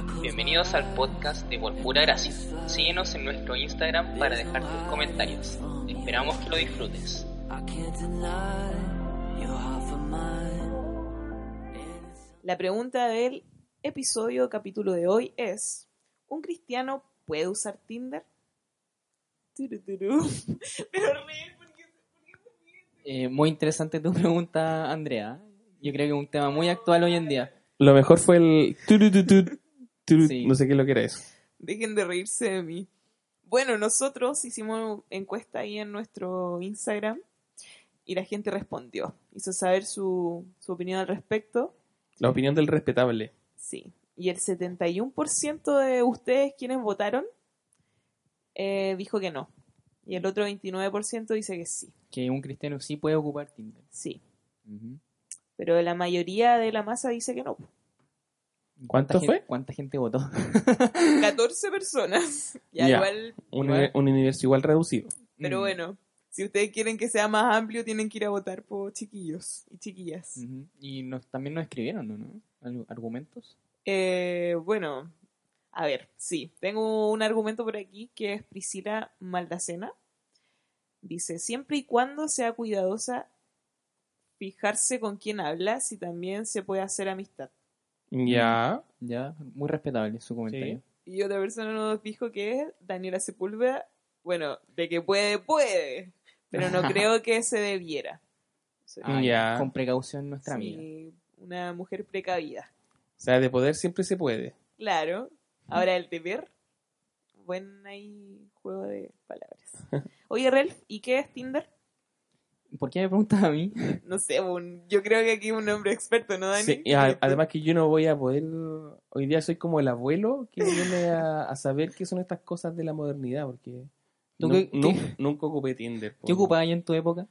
Bienvenidos al podcast de Por Pura Gracia. Síguenos en nuestro Instagram para dejar tus comentarios. Esperamos que lo disfrutes. La pregunta del episodio capítulo de hoy es, ¿un cristiano puede usar Tinder? Turuturu. Pero reír porque... Eh, muy interesante tu pregunta, Andrea. Yo creo que es un tema muy actual hoy en día. Lo mejor fue el turut- Sí. no sé qué es lo que era eso. Dejen de reírse de mí. Bueno, nosotros hicimos encuesta ahí en nuestro Instagram y la gente respondió. Hizo saber su, su opinión al respecto. La opinión del respetable. Sí. Y el 71% de ustedes quienes votaron eh, dijo que no. Y el otro 29% dice que sí. Que un cristiano sí puede ocupar Tinder. Sí. Pero la mayoría de la masa dice que no. ¿Cuánto gen- fue? ¿Cuánta gente votó? 14 personas. Ya, igual. Un, Igual. un universo igual reducido. Pero Mm. bueno, si ustedes quieren que sea más amplio, tienen que ir a votar por chiquillos y chiquillas. Y nos, también nos escribieron, ¿no? ¿Argumentos? Eh, bueno, a ver, sí, tengo un argumento por aquí que es Priscila Maldacena. Dice, siempre y cuando sea cuidadosa, fijarse con quién habla, si también se puede hacer amistad. Ya. Ya, muy respetable su comentario. Y otra persona nos dijo que es Daniela Sepúlveda. Bueno, de que puede, puede, pero no creo que se debiera. Sí. Ah, Ya. Con precaución nuestra amiga. Sí, una mujer precavida. O sea, de poder siempre se puede. Claro. Ahora el deber. Buen ahí juego de palabras. Oye, Ralph, ¿y qué es Tinder? ¿Por qué me preguntas a mí? No sé, un- yo creo que aquí es un hombre experto, ¿no, Dani? Sí, y a- además que yo no voy a poder... Hoy día soy como el abuelo que viene a, a saber qué son estas cosas de la modernidad, porque ¿Tú nu- qué- nu- qué- nunca ocupé Tinder. ¿Qué ocupabas en tu época?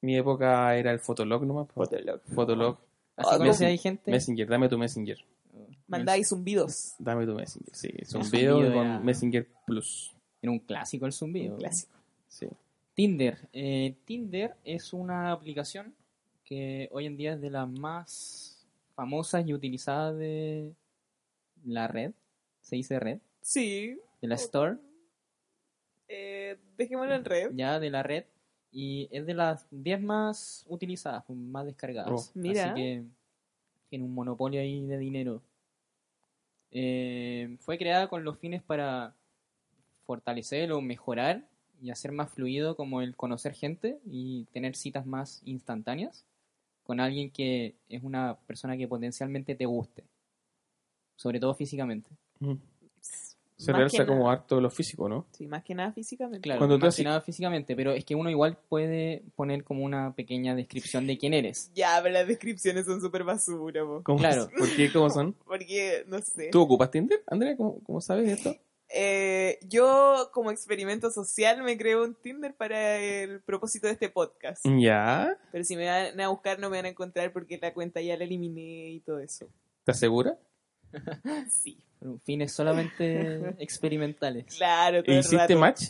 Mi época era el Fotolog nomás. Fotolog. Fotolog. ¿Así ¿cómo? ahí gente? Messenger, dame tu Messenger. Mandáis zumbidos. Dame tu Messenger, sí. Zumbido era- con Messenger Plus. Era un clásico el zumbido. Un clásico. Sí. Tinder. Eh, Tinder es una aplicación que hoy en día es de las más famosas y utilizadas de la red. Se dice red. Sí. De la store. Eh, dejémoslo en red. Ya, de la red. Y es de las 10 más utilizadas, más descargadas. Oh. Mira. Así que tiene un monopolio ahí de dinero. Eh, fue creada con los fines para fortalecer o mejorar y hacer más fluido como el conocer gente y tener citas más instantáneas con alguien que es una persona que potencialmente te guste. Sobre todo físicamente. Mm. Se Más realza que como harto lo físico, ¿no? Sí, más que nada físicamente. Claro, Cuando más que así- nada físicamente, pero es que uno igual puede poner como una pequeña descripción de quién eres. Ya, pero las descripciones son súper basura. ¿Cómo- Claro. ¿Por qué? ¿Cómo son? Porque, no sé. ¿Tú ocupas Tinder, Andrea? ¿Cómo, cómo sabes esto? Eh, yo, como experimento social, me creo un Tinder para el propósito de este podcast. Ya. Pero si me van a buscar, no me van a encontrar porque la cuenta ya la eliminé y todo eso. ¿Estás segura? Sí, Pero fines solamente experimentales. claro, todo el ¿Hiciste rato. match?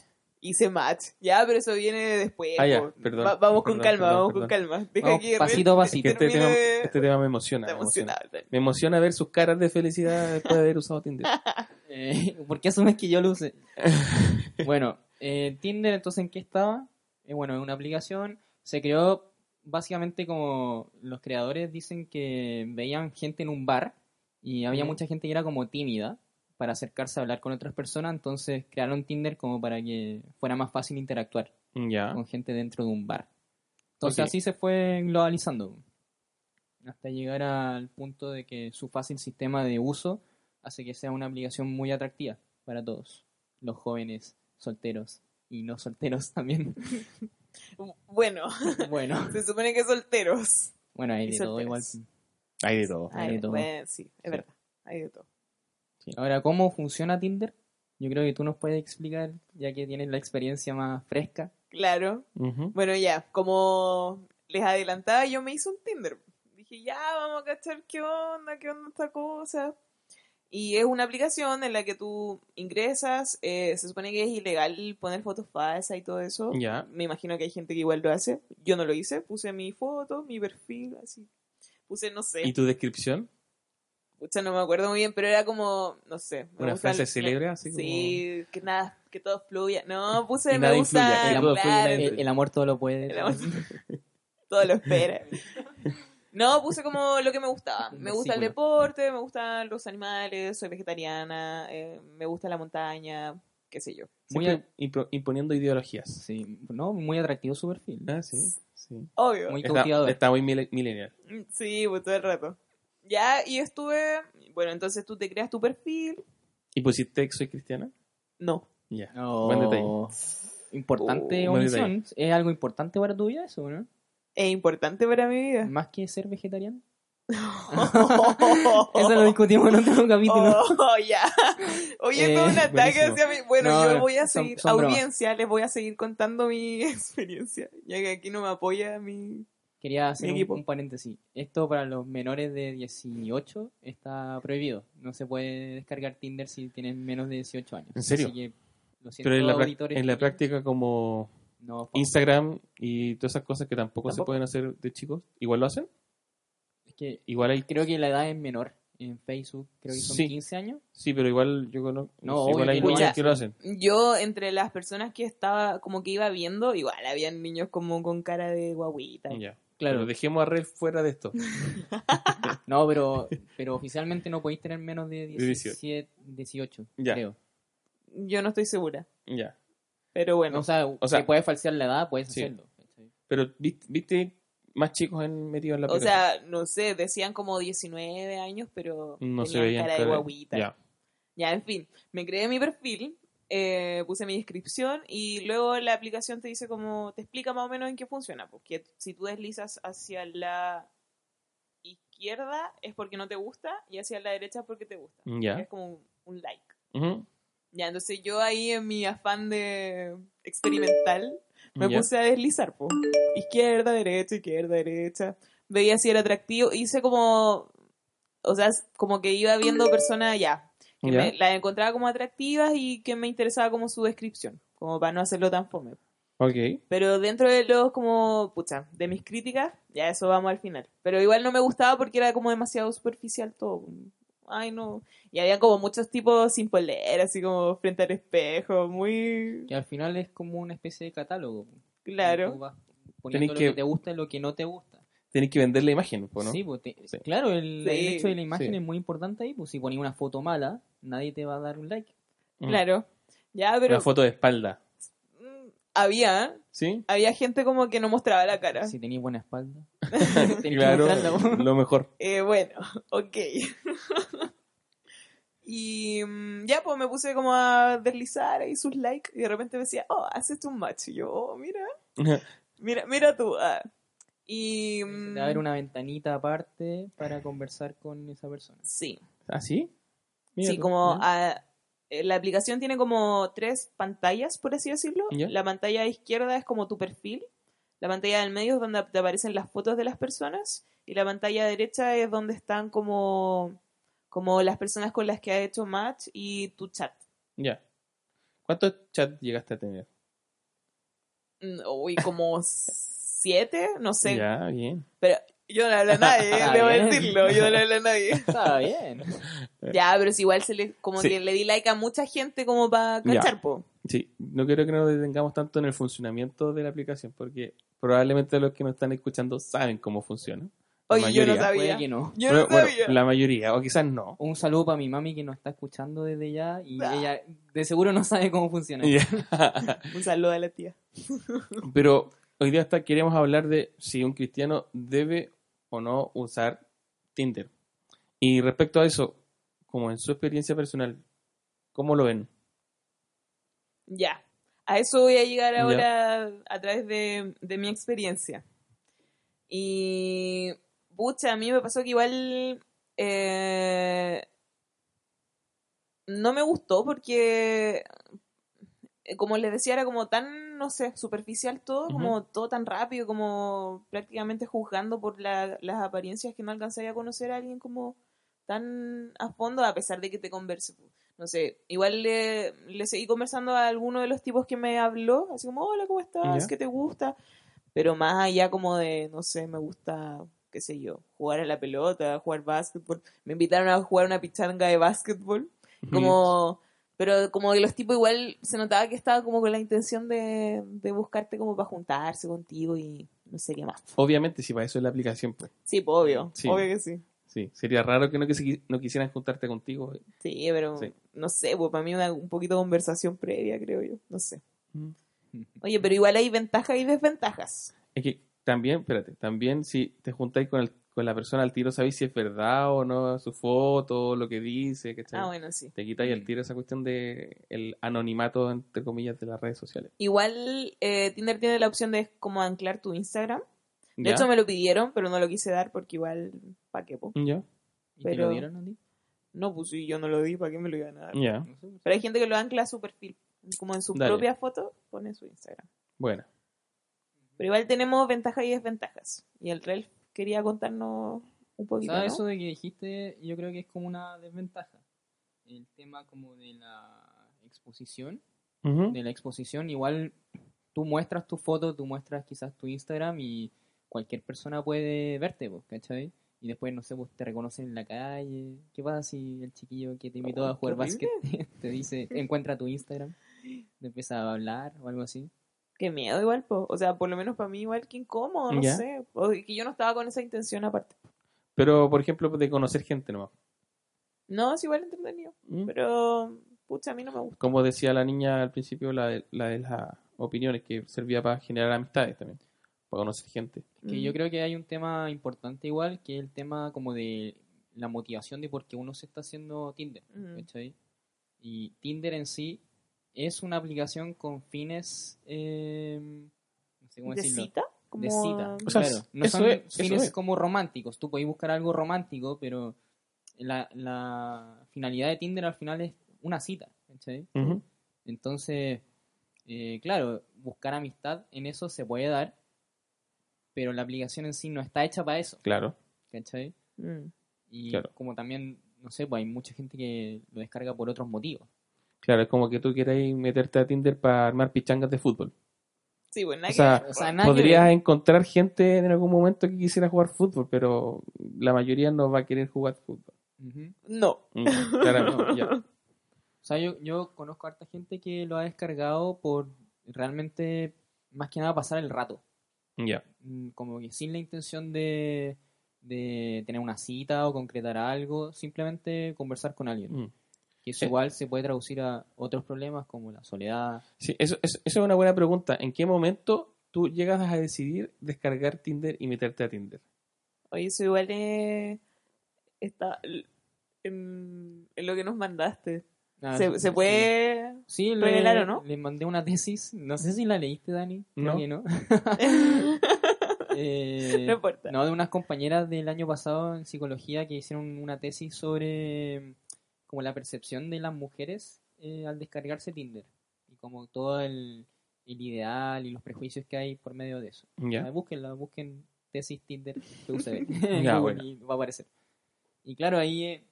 Hice match. Ya, pero eso viene después. Ah, ya, perdón, Va- vamos con calma, perdón, vamos perdón. con calma. Deja Vamos que pasito a pasito. Que este, tema, este tema me emociona. Me emociona. Me emociona ver sus caras de felicidad después de haber usado Tinder. Eh, ¿Por qué asumes que yo lo use? bueno, eh, Tinder, entonces, ¿en qué estaba? Eh, bueno, es una aplicación. Se creó básicamente como los creadores dicen que veían gente en un bar y había mucha gente que era como tímida para acercarse a hablar con otras personas, entonces crearon Tinder como para que fuera más fácil interactuar con gente dentro de un bar. Entonces así se fue globalizando hasta llegar al punto de que su fácil sistema de uso hace que sea una aplicación muy atractiva para todos, los jóvenes, solteros y no solteros también. Bueno, bueno, se supone que solteros. bueno, hay de todo igual. Hay de todo. Hay de todo. bueno, sí, es verdad. Hay de todo. Ahora, ¿cómo funciona Tinder? Yo creo que tú nos puedes explicar, ya que tienes la experiencia más fresca. Claro. Bueno, ya, como les adelantaba, yo me hice un Tinder. Dije, ya, vamos a cachar qué onda, qué onda esta cosa. Y es una aplicación en la que tú ingresas, eh, se supone que es ilegal poner fotos falsas y todo eso. Ya. Me imagino que hay gente que igual lo hace. Yo no lo hice, puse mi foto, mi perfil, así. Puse, no sé, ¿Y tu descripción? pucha, no me acuerdo muy bien, pero era como, no sé. me Una frase el- célebre, así como- Sí, que nada, que todo fluya. No, puse Y me gusta, El amor, claro, el, el amor todo lo puede. el amor- todo lo espera. No, puse como lo que me gustaba. Me gusta el deporte, me gustan los animales, soy vegetariana, eh, me gusta la montaña, qué sé yo. Muy impo- imponiendo ideologías. Sí, no, muy atractivo su perfil. Ah, sí, sí. Obvio. Muy Está, cautivador. está muy millennial. Sí, pues todo el rato. Ya, y estuve. Bueno, entonces tú te creas tu perfil. ¿Y pusiste que soy cristiana? No. Ya. Oh, Buen detalle. Importante Oh, buen omisión. ¿Es algo importante para tu vida eso, no? Es importante para mi vida. Más que ser vegetariano. Eso lo discutimos en otro capítulo. Oh, ya. Oye, Eh, todo un ataque hacia mí. Bueno, No, yo voy a seguir, son audiencia, les voy a seguir contando mi experiencia. Ya que aquí no me apoya mi. Quería hacer Mi un, equipo. un paréntesis. Esto para los menores de 18 está prohibido. No se puede descargar Tinder si tienen menos de 18 años. ¿En serio? Así que, lo siento, Pero en la, en la práctica como No, Instagram y todas esas cosas que tampoco, se pueden hacer de chicos, igual lo hacen. es que Igual hay... creo que la edad es menor. En Facebook creo que son Sí. 15 años. Sí, pero igual yo conozco... No, igual hay que lo niños hacen. que lo hacen. Yo, entre las personas que estaba, como que iba viendo, igual habían niños como con cara de guaguita. Ya. Claro. Pero dejemos a Red fuera de esto. No, pero, pero oficialmente no podéis tener menos de De 18. 17, 18, Ya. creo. Yo no estoy segura. Ya. Pero bueno. o sea, o sea- si puedes falsear la edad, puedes Sí. hacerlo. Pero ¿viste, viste más chicos en, metidos en la O aplicación? sea, no sé, decían como 19 años, pero no se veían cara de guaguita. Ya. Ya, en fin, me creé mi perfil, eh, puse mi descripción y luego la aplicación te dice como, te explica más o menos en qué funciona, porque si tú deslizas hacia la izquierda es porque no te gusta y hacia la derecha es porque te gusta. Ya. Es como un, un like. Ujú. Ya, entonces yo ahí en mi afán de experimental me Ya. puse a deslizar, po. Izquierda, derecha, izquierda, derecha. Veía si era atractivo. Hice como, o sea, como que iba viendo personas ya, que Ya. me, las encontraba como atractivas y que me interesaba como su descripción, como para no hacerlo tan fome. Ok. Pero dentro de los como, pucha, de mis críticas, ya eso vamos al final. Pero igual no me gustaba porque era como demasiado superficial todo. Ay, no. Y había como muchos tipos sin polera, así como frente al espejo, muy Que al final es como una especie de catálogo. Claro. vas poniendo Tenés lo que- que te gusta y lo que no te gusta. Tenés que vender la imagen, ¿no? Sí, pues te- Sí. claro, el, Sí. el hecho de la imagen Sí. es muy importante ahí. Pues si pones una foto mala, nadie te va a dar un like. Mm. Claro. Ya, pero Una foto de espalda. Mm, había, ¿Sí? había gente como que no mostraba la cara. Si tenías buena espalda. que Claro, mostrarla, lo mejor. Eh, bueno, ok. y mm, ya, pues me puse como a deslizar ahí sus likes y de repente me decía, oh, haces un match. Y yo, oh, mira, mira, mira tú. ah. Y... Mm, a haber una ventanita aparte para conversar con esa persona. Sí, ¿Ah, sí? Mira sí, tú, como ah, eh, la aplicación tiene como tres pantallas, por así decirlo. Ya. La pantalla izquierda es como tu perfil, la pantalla del medio es donde te aparecen las fotos de las personas y la pantalla derecha es donde están como, como las personas con las que has hecho match y tu chat. Ya. ¿Cuántos chats llegaste a tener? Mm, Uy, como siete, no sé. Ya, bien. Pero yo no le hablo a nadie, Está debo decirlo, yo no le hablo a nadie. Está bien. Ya, pero si igual se le, como Sí. que le di like a mucha gente como para cachar, po. Sí, no quiero que nos detengamos tanto en el funcionamiento de la aplicación, porque probablemente los que nos están escuchando saben cómo funciona. La Oye, yo no sabía. que no. Yo Bueno, no bueno, sabía. la mayoría, o quizás no. Un saludo para mi mami que nos está escuchando desde ya y Ah. ella de seguro no sabe cómo funciona. Un saludo a la tía. Pero hoy día hasta queremos hablar de si un cristiano debe o no usar Tinder. Y respecto a eso, como en su experiencia personal, ¿cómo lo ven? Ya. A eso voy a llegar Ya. ahora a través de, de mi experiencia. Y. Pucha, a mí me pasó que igual. eh, no me gustó porque. eh, Como les decía, era como tan, no sé, superficial todo, como todo tan rápido, como prácticamente juzgando por la- las apariencias que no alcanzaría a conocer a alguien como tan a fondo, a pesar de que te converse. No sé, igual le, le seguí conversando a alguno de los tipos que me habló, así como, hola, ¿cómo estás? Ya. ¿Qué te gusta? Pero más allá como de, no sé, me gusta qué sé yo, jugar a la pelota, jugar básquetbol. Me invitaron a jugar una pichanga de básquetbol. Como, pero como que los tipos igual se notaba que estaba como con la intención de, de buscarte como para juntarse contigo y no sé qué más. Obviamente, si para eso es la aplicación, pues. Sí, pues, obvio, Sí. obvio que sí. Sí, sería raro que no, quisi- no quisieran juntarte contigo. Sí, pero Sí. no sé, pues para mí una, un poquito de conversación previa, creo yo, no sé. Mm. Oye, pero igual hay ventajas y desventajas. Es que también, espérate, también si te juntáis con, el- con la persona al tiro, sabéis si es verdad o no su foto, lo que dice, ¿cachai? Ah, bueno, sí. Te quitáis el tiro esa cuestión de el anonimato, entre comillas, de las redes sociales. Igual eh, Tinder tiene la opción de como anclar tu Instagram. De ¿Ya? hecho me lo pidieron, pero no lo quise dar porque igual, ¿pa' qué, po? ¿Ya? ¿Y te lo dieron a ti? No, pues sí, yo no lo di, ¿para qué me lo iban a dar? Pero hay gente que lo ancla a su perfil. Como en su Dale. propia foto, pone su Instagram. Bueno. Pero igual tenemos ventajas y desventajas. Y el Rel quería contarnos un poquito, ¿Sabes ¿no? eso de que dijiste? Yo creo que es como una desventaja. El tema como de la exposición. De la exposición, igual tú muestras tu foto, tú muestras quizás tu Instagram y cualquier persona puede verte, pues, ¿cachai? Y después, no sé, pues te reconocen en la calle. ¿Qué pasa si el chiquillo que te invitó Oh, a jugar básquet te dice, encuentra tu Instagram? Te empieza a hablar o algo así. Qué miedo igual, po. o sea, por lo menos para mí igual que incómodo, no Ya. sé. O que yo no estaba con esa intención aparte. Pero, por ejemplo, de conocer gente nomás. No, es igual entretenido. ¿Mm? Pero, pucha, a mí no me gusta. Como decía la niña al principio, la de, la de las opiniones, que servía para generar amistades también, para conocer gente. Que Mm. yo creo que hay un tema importante igual, que es el tema como de la motivación de por qué uno se está haciendo Tinder, Ujú. ¿cachai? Y Tinder en sí es una aplicación con fines, eh, no sé cómo ¿De decirlo, cita? Como... de cita, O sea, claro. No son es, fines es. como románticos, tú podés buscar algo romántico, pero la, la finalidad de Tinder al final es una cita, ¿cachai? Ujú. Entonces, eh, claro, buscar amistad en eso se puede dar, pero la aplicación en sí no está hecha para eso, Claro. ¿cachai? Mm. Y Claro. como también, no sé, pues hay mucha gente que lo descarga por otros motivos. Claro, es como que tú queráis meterte a Tinder para armar pichangas de fútbol. Sí, bueno, nada O sea. O sea, nada que Podrías encontrar gente en algún momento que quisiera jugar fútbol, pero la mayoría no va a querer jugar fútbol. No. Mm, claramente, No, ya. O sea, yo, yo conozco a harta gente que lo ha descargado por realmente, más que nada, pasar el rato. Ya. Mm, Como que sin la intención de, de tener una cita o concretar algo, simplemente conversar con alguien. Mm. Que eso Eh. igual se puede traducir a otros problemas como la soledad. Sí, eso, eso, eso es una buena pregunta. ¿En qué momento tú llegas a decidir descargar Tinder y meterte a Tinder? Oye, eso igual es... Está en, en lo que nos mandaste. Ah, se, se puede... Sí, revelar, le, ¿o no? le mandé una tesis. No sé si la leíste, Dani. No. que no. Eh, No importa. No, de unas compañeras del año pasado en psicología que hicieron una tesis sobre mm, como la percepción de las mujeres eh, al descargarse Tinder y como todo el, el ideal y los prejuicios que hay por medio de eso. Ya. Ah, Búsquenla, busquen tesis Tinder PUCB Google bueno. y va a aparecer. Y claro, ahí eh,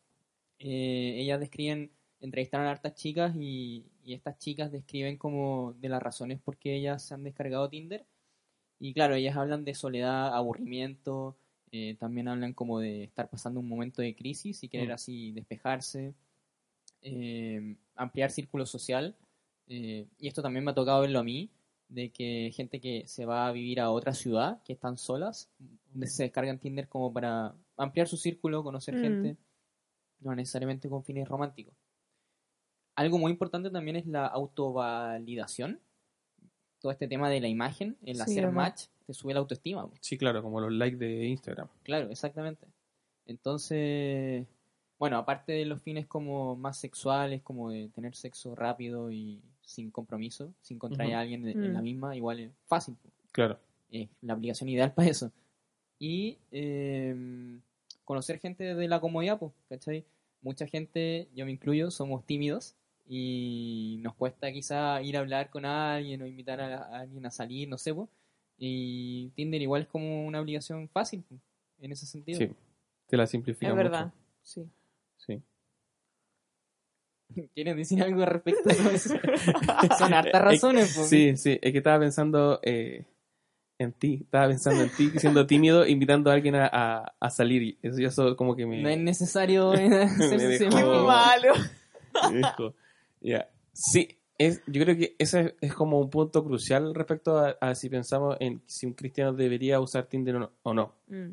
ellas describen, entrevistaron a hartas chicas y, y estas chicas describen como de las razones por qué ellas se han descargado Tinder. Y claro, ellas hablan de soledad, aburrimiento, eh, también hablan como de estar pasando un momento de crisis y querer Mm. así despejarse, eh, ampliar círculo social. eh, y esto también me ha tocado verlo a mí, de que gente que se va a vivir a otra ciudad, que están solas, donde se descargan Tinder como para ampliar su círculo, conocer Mm. gente, no necesariamente con fines románticos. Algo muy importante también es la autovalidación. Todo este tema de la imagen, el Sí, hacer match, te sube la autoestima. Sí, claro, como los likes de Instagram. Claro, exactamente. Entonces, bueno, aparte de los fines como más sexuales, como de tener sexo rápido y sin compromiso, sin contraer a alguien en en la Mm. misma, igual es fácil. Claro. Es la aplicación ideal para eso. Y eh, conocer gente desde la comodidad, pues, ¿cachai? Mucha gente, yo me incluyo, somos tímidos y nos cuesta quizá ir a hablar con alguien o invitar a, a alguien a salir, no sé, pues. Y Tinder igual es como una obligación fácil, po, en ese sentido. Sí. Te la simplifica Es mucho. verdad. Sí. Sí. ¿Quieres decir algo al respecto eso? Son hartas razones, pues. Sí, sí, es que estaba pensando, eh, en ti, estaba pensando en ti, siendo tímido, invitando a alguien a, a- a salir. Eso, eso como que me, No es necesario hacerse Me dejó- Qué malo. me dijo. Ya. Sí, es, yo creo que ese es, como un punto crucial respecto a, a si pensamos en si un cristiano debería usar Tinder o no. o no. Mm.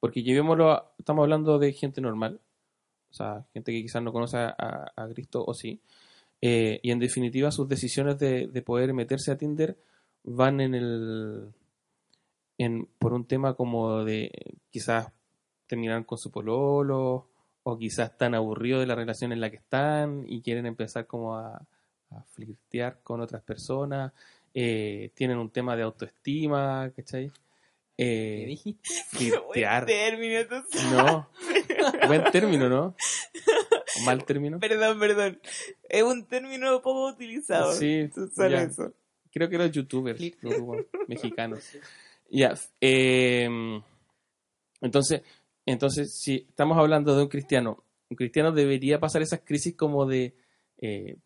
Porque llevémoslo, estamos hablando de gente normal, o sea, gente que quizás no conoce a, a- a Cristo o sí, eh, y en definitiva sus decisiones de, de poder meterse a Tinder van en el, en, por un tema como de quizás terminar con su pololo, o quizás están aburridos de la relación en la que están y quieren empezar como a, a flirtear con otras personas, eh, tienen un tema de autoestima, ¿cachai? Eh, ¿Qué dijiste? flirtear. Buen término. No. Buen término, ¿no? ¿O Mal término. Perdón, perdón. Es un término poco utilizado. Sí, ya. eso. Creo que los youtubers lo ocupan, mexicanos. Ya. eh, entonces, entonces, si estamos hablando de un cristiano, un cristiano debería pasar esas crisis como de eh,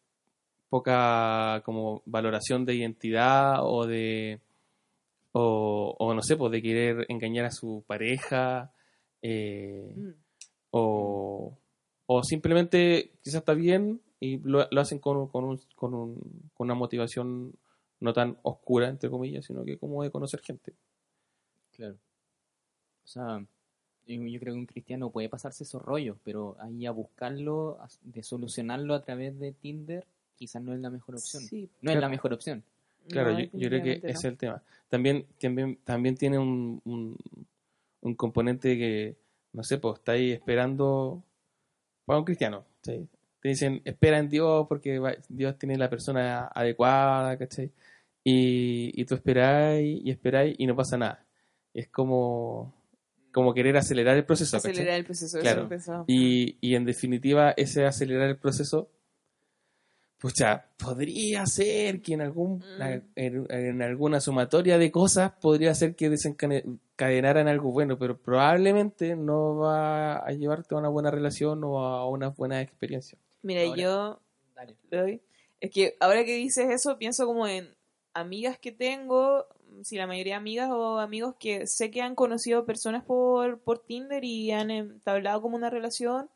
poca como valoración de identidad o de o, no sé, pues de querer engañar a su pareja eh, o, o simplemente quizás está bien y lo, lo hacen con, con, un- con una motivación no tan oscura, entre comillas, sino que como de conocer gente. Claro. O sea, yo, creo que un cristiano puede pasarse esos rollos, pero ahí a buscarlo, a- de solucionarlo a través de Tinder, quizás no es la mejor opción. Sí. No es Claro. la mejor opción. Claro, No, yo, yo creo que ese es el tema. También, también, también tiene un, un, un componente que, no sé, pues está ahí esperando para un cristiano. ¿sí? Te dicen, espera en Dios porque va- Dios tiene la persona adecuada, ¿cachai? Y, y tú esperáis y esperáis y no pasa nada. Es como, como querer acelerar el proceso, ¿cachai? Acelerar el proceso. eso Claro. Y, y en definitiva, ese acelerar el proceso, pucha, podría ser que en algún Mm. en, en alguna sumatoria de cosas podría ser que desencadenaran algo bueno, pero probablemente no va a llevarte a una buena relación o a una buena experiencia. Mira, Ahora- yo Dale. le doy. Es que ahora que dices eso, pienso como en amigas que tengo, si la mayoría de amigas o amigos que sé que han conocido personas por, por Tinder y han entablado como una relación,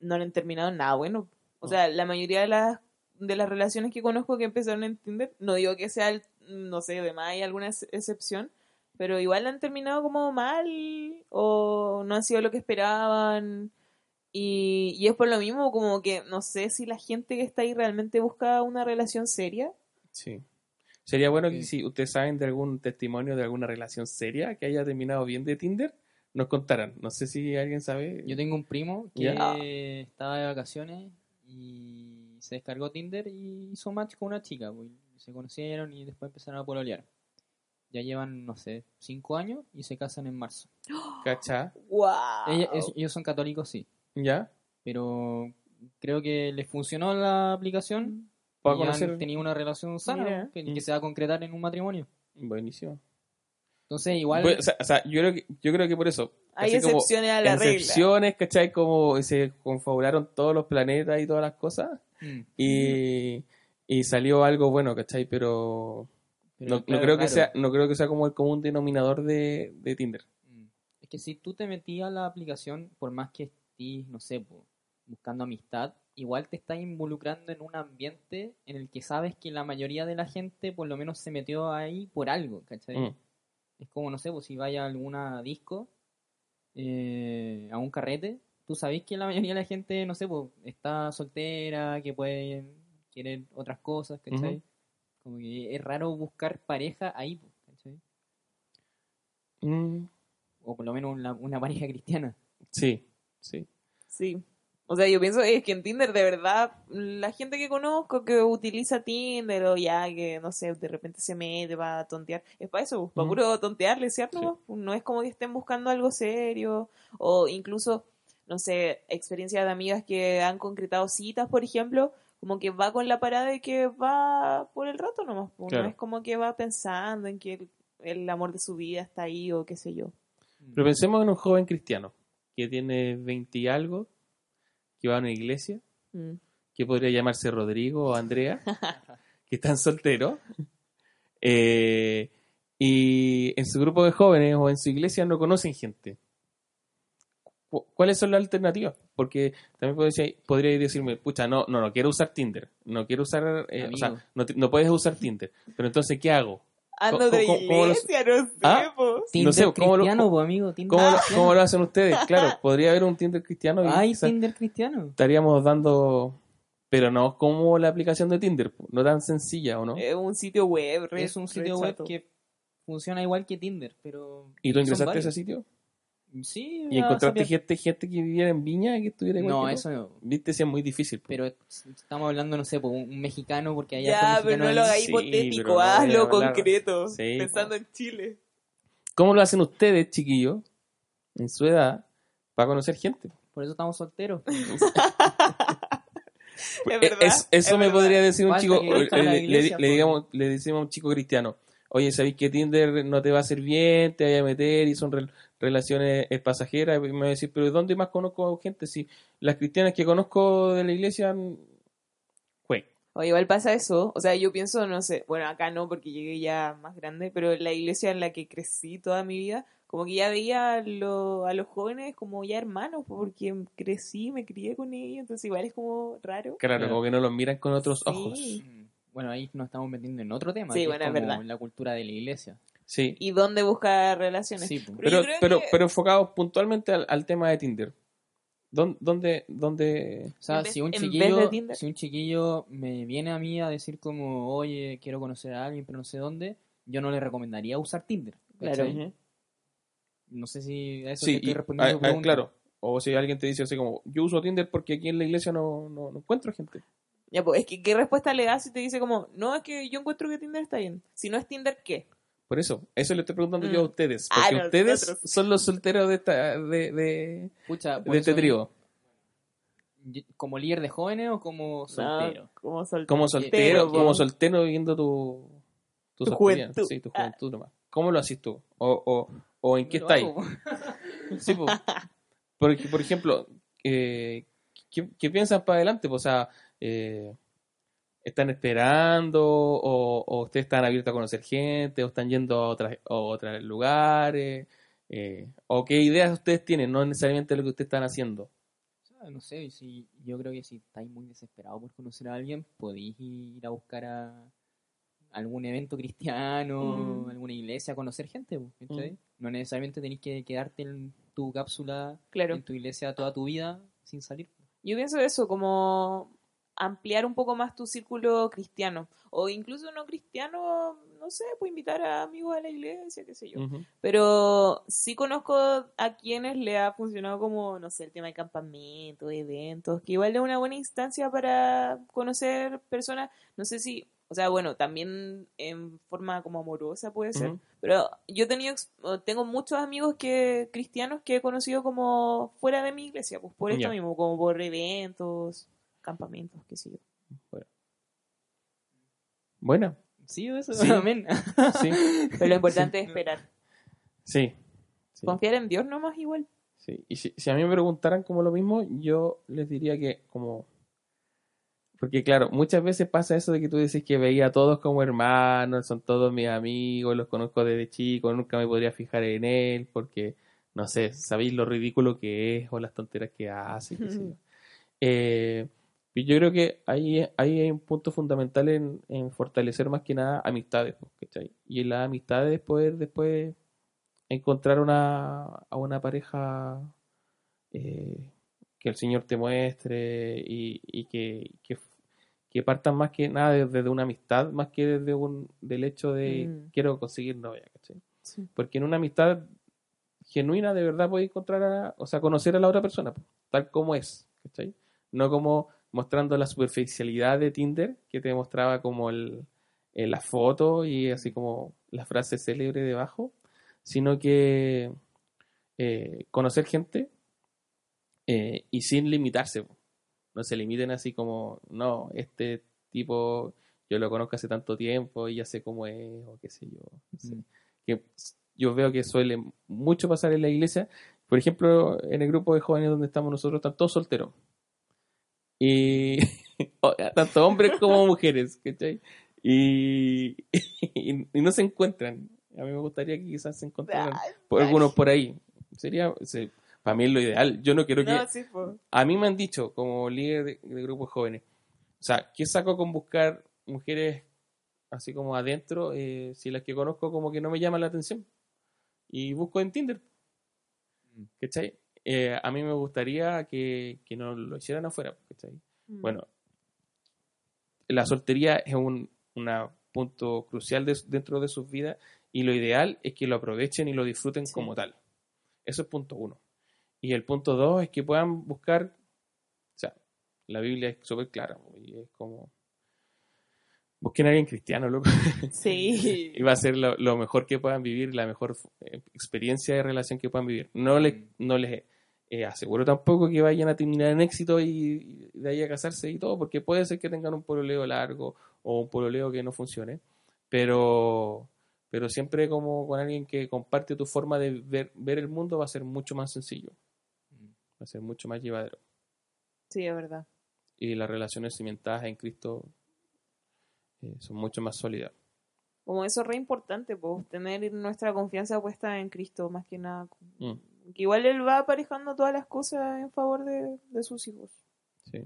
no han terminado nada bueno. O No. sea, la mayoría de las de las relaciones que conozco que empezaron en Tinder, no digo que sea, el- no sé, de más hay alguna ex- excepción, pero igual han terminado como mal o no han sido lo que esperaban. Y, y es por lo mismo como que no sé si la gente que está ahí realmente busca una relación seria. Sí. Sería bueno que si ustedes saben de algún testimonio de alguna relación seria que haya terminado bien de Tinder, nos contaran. No sé si alguien sabe. Yo tengo un primo que estaba de vacaciones y se descargó Tinder y hizo match con una chica. pues, Se conocieron y después empezaron a pololear. Ya llevan, no sé, cinco años y se casan en marzo. ¿Cacha? ¡Wow! Es- ellos son católicos, sí. ¿Ya? Pero creo que les funcionó la aplicación. Para y han conocer. tenido una relación sana Mira. que, Mm. que se va a concretar en un matrimonio. Buenísimo. Entonces, igual. Pues, o, sea, o sea, yo creo que, yo creo que por eso. Hay como excepciones a la regla. excepciones, ¿cachai? Como se confabularon todos los planetas y todas las cosas. Mm, Y, y salió algo bueno, ¿cachai? Pero, pero no, no claro, creo que sea, no creo que sea como el común denominador de, de Tinder. Mm. Es que si tú te metías a la aplicación, por más que estés, no sé, buscando amistad, igual te estás involucrando en un ambiente en el que sabes que la mayoría de la gente por lo menos se metió ahí por algo, ¿cachai? Mm. Es como, no sé, pues si vaya a alguna disco, eh, a un carrete, tú sabés que la mayoría de la gente, no sé, pues está soltera, que puede querer otras cosas, ¿cachai? Como que es raro buscar pareja ahí, pues, ¿cachai? Mm, O por lo menos una, una pareja cristiana. sí, sí. Sí. O sea, yo pienso es que en Tinder, de verdad, la gente que conozco que utiliza Tinder o ya que, no sé, de repente se mete para tontear, es para eso, para puro tontearle, ¿cierto? Sí. No es como que estén buscando algo serio o incluso, no sé, experiencias de amigas que han concretado citas, por ejemplo, como que va con la parada de que va por el rato nomás, pues, Claro. no es como que va pensando en que el, el amor de su vida está ahí o qué sé yo. Pero pensemos en un joven cristiano que tiene 20 y algo, que va a una iglesia, Mm. que podría llamarse Rodrigo o Andrea, que están solteros. Eh, y en su grupo de jóvenes o en su iglesia no conocen gente. Cu- ¿Cuáles son las alternativas? Porque también podría, podría decirme, pucha, no, no, no quiero usar Tinder, no quiero usar, eh, o sea, no, no puedes usar Tinder, pero entonces, ¿qué hago? Ando de ¿Cómo- cómo los- iglesia, no sé, ¿Ah? po. Tinder sé, ¿cómo lo- cristiano, po, amigo. Tinder ¿Cómo, lo- cristiano. cómo lo hacen ustedes? Claro, podría haber un Tinder cristiano y Tinder cristiano. estaríamos dando, pero no como la aplicación de Tinder, po, no tan sencilla, ¿o no? Es un sitio web. re- Es un re sitio web chato. que funciona igual que Tinder, pero... ¿Y tú ingresaste a ese sitio? Sí. ¿Y encontraste gente, gente que viviera en Viña que estuviera igual No, que eso no. Viste, si es muy difícil. Pero estamos hablando, no sé, por un mexicano, porque hay Ya, pero no lo Sí, hipotético, hazlo concreto. Sí, pensando en Chile. ¿Cómo lo hacen ustedes, chiquillos, en su edad, para conocer gente? Por eso estamos solteros. Es verdad. es- eso es me verdad. podría decir un Falta chico, le, iglesia, le digamos, le decimos a un chico cristiano, oye, ¿sabéis que Tinder no te va a hacer bien, te vaya a meter y son rel- relaciones eh, pasajeras? Y me va a decir, pero ¿dónde más conozco gente? Si las cristianas que conozco de la iglesia, güey, O igual pasa eso. O sea, yo pienso, no sé, bueno, acá no porque llegué ya más grande, pero en la iglesia en la que crecí toda mi vida, como que ya veía a, lo- a los jóvenes como ya hermanos, porque crecí, me crié con ellos, entonces igual es como raro. claro, Claro. como que no los miran con otros Sí. ojos. Bueno, ahí nos estamos metiendo en otro tema. Sí, que bueno, es como verdad. la cultura de la iglesia. Sí, ¿Y dónde buscar relaciones? Sí. Pero pero, pero, que- pero enfocados puntualmente al, al tema de Tinder. ¿Dónde, dónde, dónde O sea, vez- si un chiquillo, Tinder. si un chiquillo me viene a mí a decir como, oye, quiero conocer a alguien, pero no sé dónde, yo no le recomendaría usar Tinder. Claro. No sé si a eso Sí, te estoy respondiendo ah, pregunta. claro. O si alguien te dice así como, yo uso Tinder porque aquí en la iglesia no, no, no encuentro gente. Ya, pues, es que ¿qué respuesta le das si te dice como, no, es que yo encuentro que Tinder está bien? Si no es Tinder, ¿qué? Por eso, eso le estoy preguntando Mm. yo a ustedes. Ah, Porque ustedes nosotros. son los solteros de, esta, de, de, Pucha, de este trío. ¿Como líder de jóvenes o como soltero? No, como soltero. Como soltero, como viviendo tu, tu, Tu juventud. Sí, tu Ah. juventud nomás. ¿Cómo lo haces tú? O, o, o en qué estáis. Sí, po. por, por ejemplo, eh, ¿qué, qué piensan para adelante? Pues, o sea, eh, ¿están esperando o, o ustedes están abiertos a conocer gente o están yendo a, otras, a otros lugares? Eh, ¿O qué ideas ustedes tienen? No necesariamente lo que ustedes están haciendo. No sé, si, yo creo que si estáis muy desesperados por conocer a alguien, podéis ir a buscar a algún evento cristiano, Mm. alguna iglesia, a conocer gente. Mm. No necesariamente tenéis que quedarte en tu cápsula, Claro. en tu iglesia toda tu vida sin salir. Yo pienso eso, como ampliar un poco más tu círculo cristiano. O incluso no cristiano, no sé, puedo invitar a amigos a la iglesia, qué sé yo. Pero sí conozco a quienes le ha funcionado como, no sé, el tema de campamentos, eventos, que igual es una buena instancia para conocer personas, no sé si, o sea, bueno, también en forma como amorosa puede ser, pero yo he tenido, tengo muchos amigos que cristianos que he conocido como fuera de mi iglesia, pues por esto mismo, como por eventos, campamentos, qué sé yo. Bueno, Sí, eso, Sí. amén. sí, Pero lo importante es esperar. sí. sí. Confiar en Dios nomás igual. Sí, y si, si a mí me preguntaran como lo mismo, yo les diría que como... Porque claro, muchas veces pasa eso de que tú dices que veía a todos como hermanos, son todos mis amigos, los conozco desde chico, nunca me podría fijar en él porque, no sé, sabéis lo ridículo que es o las tonteras que hace. qué sé yo. Eh, yo creo que ahí, ahí hay un punto fundamental en, en fortalecer más que nada amistades, ¿cachai? Y en las amistades poder después encontrar una, a una pareja eh, que el Señor te muestre y, y que, que, que partan más que nada desde una amistad, más que desde un, del hecho de Mm. quiero conseguir novia, ¿cachai? Sí. Porque en una amistad genuina de verdad puedes encontrar, a, o sea, conocer a la otra persona, tal como es, ¿cachai? No como mostrando la superficialidad de Tinder, que te mostraba como el, en la foto y así como la frase célebre debajo, sino que eh, conocer gente eh, y sin limitarse. No se limiten así como, no, este tipo yo lo conozco hace tanto tiempo y ya sé cómo es, o qué sé yo. no sé. Mm. Que yo veo que suele mucho pasar en la iglesia. Por ejemplo, en el grupo de jóvenes donde estamos nosotros, están todos solteros. Y tanto hombres como mujeres, ¿cachai? Y, y, y no se encuentran. A mí me gustaría que quizás se encontraran por algunos por ahí. Sería, se- para mí es lo ideal. Yo no quiero que... No, sí, po. A mí me han dicho, como líder de, de grupos jóvenes, o sea, ¿qué saco con buscar mujeres así como adentro eh, si las que conozco como que no me llaman la atención? Y busco en Tinder. Mm. ¿Cachai? Eh, a mí me gustaría que, que no lo hicieran afuera. ¿cachai? Mm. Bueno, la soltería es un una punto crucial de- dentro de sus vidas y lo ideal es que lo aprovechen y lo disfruten Sí. como tal. Eso es punto uno. Y el punto dos es que puedan buscar, o sea, la Biblia es súper clara y es como, busquen a alguien cristiano, loco. Sí. y va a ser lo, lo mejor que puedan vivir, la mejor eh, experiencia de relación que puedan vivir. No les, no les eh, aseguro tampoco que vayan a terminar en éxito y, y de ahí a casarse y todo, porque puede ser que tengan un pololeo largo o un pololeo que no funcione, pero, pero siempre como con alguien que comparte tu forma de ver, ver el mundo va a ser mucho más sencillo, Mm. va a ser mucho más llevadero. Sí, es verdad. Y las relaciones cimentadas en Cristo eh, son mucho más sólidas. Como eso es re importante, pues, tener nuestra confianza puesta en Cristo, más que nada. Mm, Que igual Él va aparejando todas las cosas en favor de, de sus hijos. sí.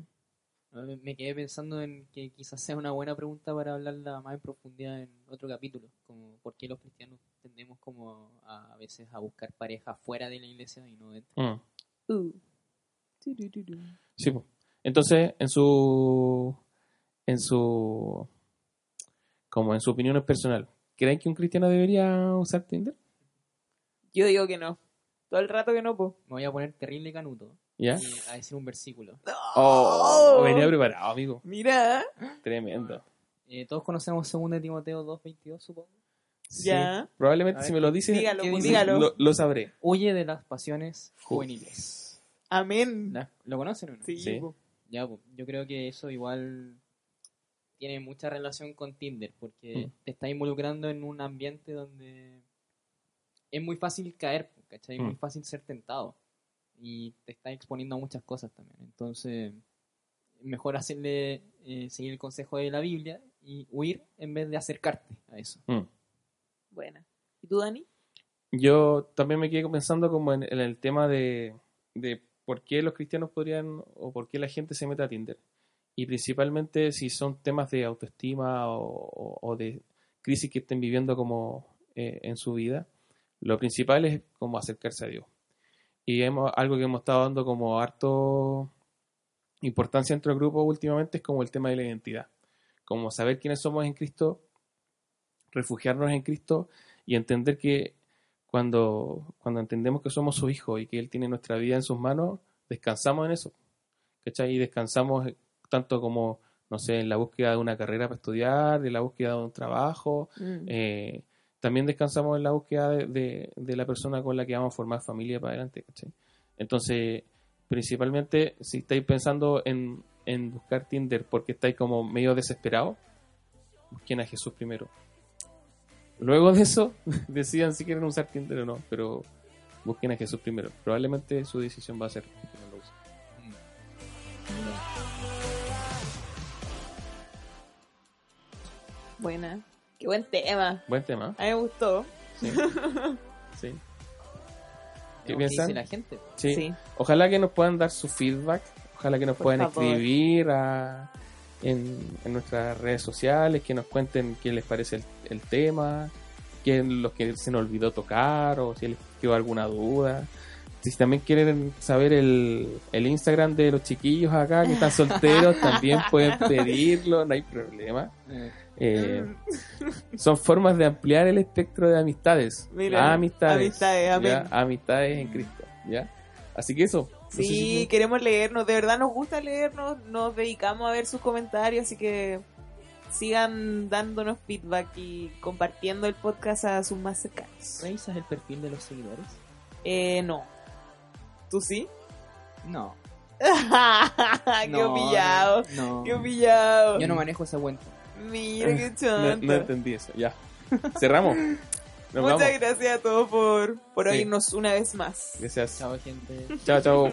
Me quedé pensando en que quizás sea una buena pregunta para hablarla más en profundidad en otro capítulo, como por qué los cristianos tendemos como a, a veces a buscar pareja fuera de la iglesia y no dentro. Mm. Uh. Sí, entonces en su en su como en su opinión personal, ¿creen que un cristiano debería usar Tinder? Yo digo que no. Todo el rato que no, pues. Me voy a poner terrible canuto ¿Ya? y a decir un versículo. Oh, venía preparado, amigo. Mira, Tremendo. Eh, Todos conocemos 2 Timoteo 2.22, supongo. Sí, Ya. Probablemente A ver, si me lo dices, dígalo, dígalo. lo, lo sabré. Huye de las pasiones juveniles. Amén. ¿La- ¿Lo conocen o no? Sí, Sí. po. Ya, pues, yo creo que eso igual tiene mucha relación con Tinder, porque Mm. te está involucrando en un ambiente donde es muy fácil caer, ¿cachai? Es muy Mm. fácil ser tentado. Y te está exponiendo a muchas cosas también. Entonces, mejor hacerle, eh, seguir el consejo de la Biblia y huir en vez de acercarte a eso. Mm. Buena. ¿Y tú, Dani? Yo también me quedé pensando como en, en el tema de, de por qué los cristianos podrían o por qué la gente se mete a Tinder. Y principalmente si son temas de autoestima o, o- o de crisis que estén viviendo como eh, en su vida. Lo principal es como acercarse a Dios. Y hemos, algo que hemos estado dando como harto importancia entre el grupo últimamente es como el tema de la identidad. Como saber quiénes somos en Cristo, refugiarnos en Cristo y entender que cuando, cuando entendemos que somos su hijo y que Él tiene nuestra vida en sus manos, descansamos en eso. ¿Cachai? Y descansamos tanto como, no sé, en la búsqueda de una carrera para estudiar, de la búsqueda de un trabajo. eh, también descansamos en la búsqueda de, de- la persona con la que vamos a formar familia para adelante. ¿cachai? Entonces, principalmente, si estáis pensando en, en buscar Tinder porque estáis como medio desesperados, busquen a Jesús primero. Luego de eso, decidan si quieren usar Tinder o no, pero busquen a Jesús primero. Probablemente su decisión va a ser que no lo usen. Buena. Qué buen tema. Buen tema, A mí me gustó. sí. sí. ¿Qué piensan? dice la gente? Sí. Sí. Ojalá que nos puedan dar su feedback, ojalá que nos Por puedan favor. escribir a- en, en nuestras redes sociales, que nos cuenten qué les parece el, el tema, qué es lo que se nos olvidó tocar o si les quedó alguna duda. Si también quieren saber el, el Instagram de los chiquillos acá que están solteros, también pueden pedirlo, no hay problema. Eh, Eh, son formas de ampliar el espectro de amistades. Mira, amistades. amistades, amén. ¿ya? Amistades en Cristo. ¿ya? Así que eso. no sé Sí, si- queremos leernos, de verdad nos gusta leernos, nos dedicamos a ver sus comentarios, así que sigan dándonos feedback y compartiendo el podcast a sus más cercanos. ¿Revisas el perfil de los seguidores? Eh, no. ¿Tú sí? No. qué No, humillado, No. qué humillado. Yo no manejo esa cuenta. Mira qué no, chanta. no entendí eso. Ya. Cerramos. Nos Muchas vamos. gracias a todos por, por Sí. oírnos una vez más. Gracias. Chao, gente. Chao, chao.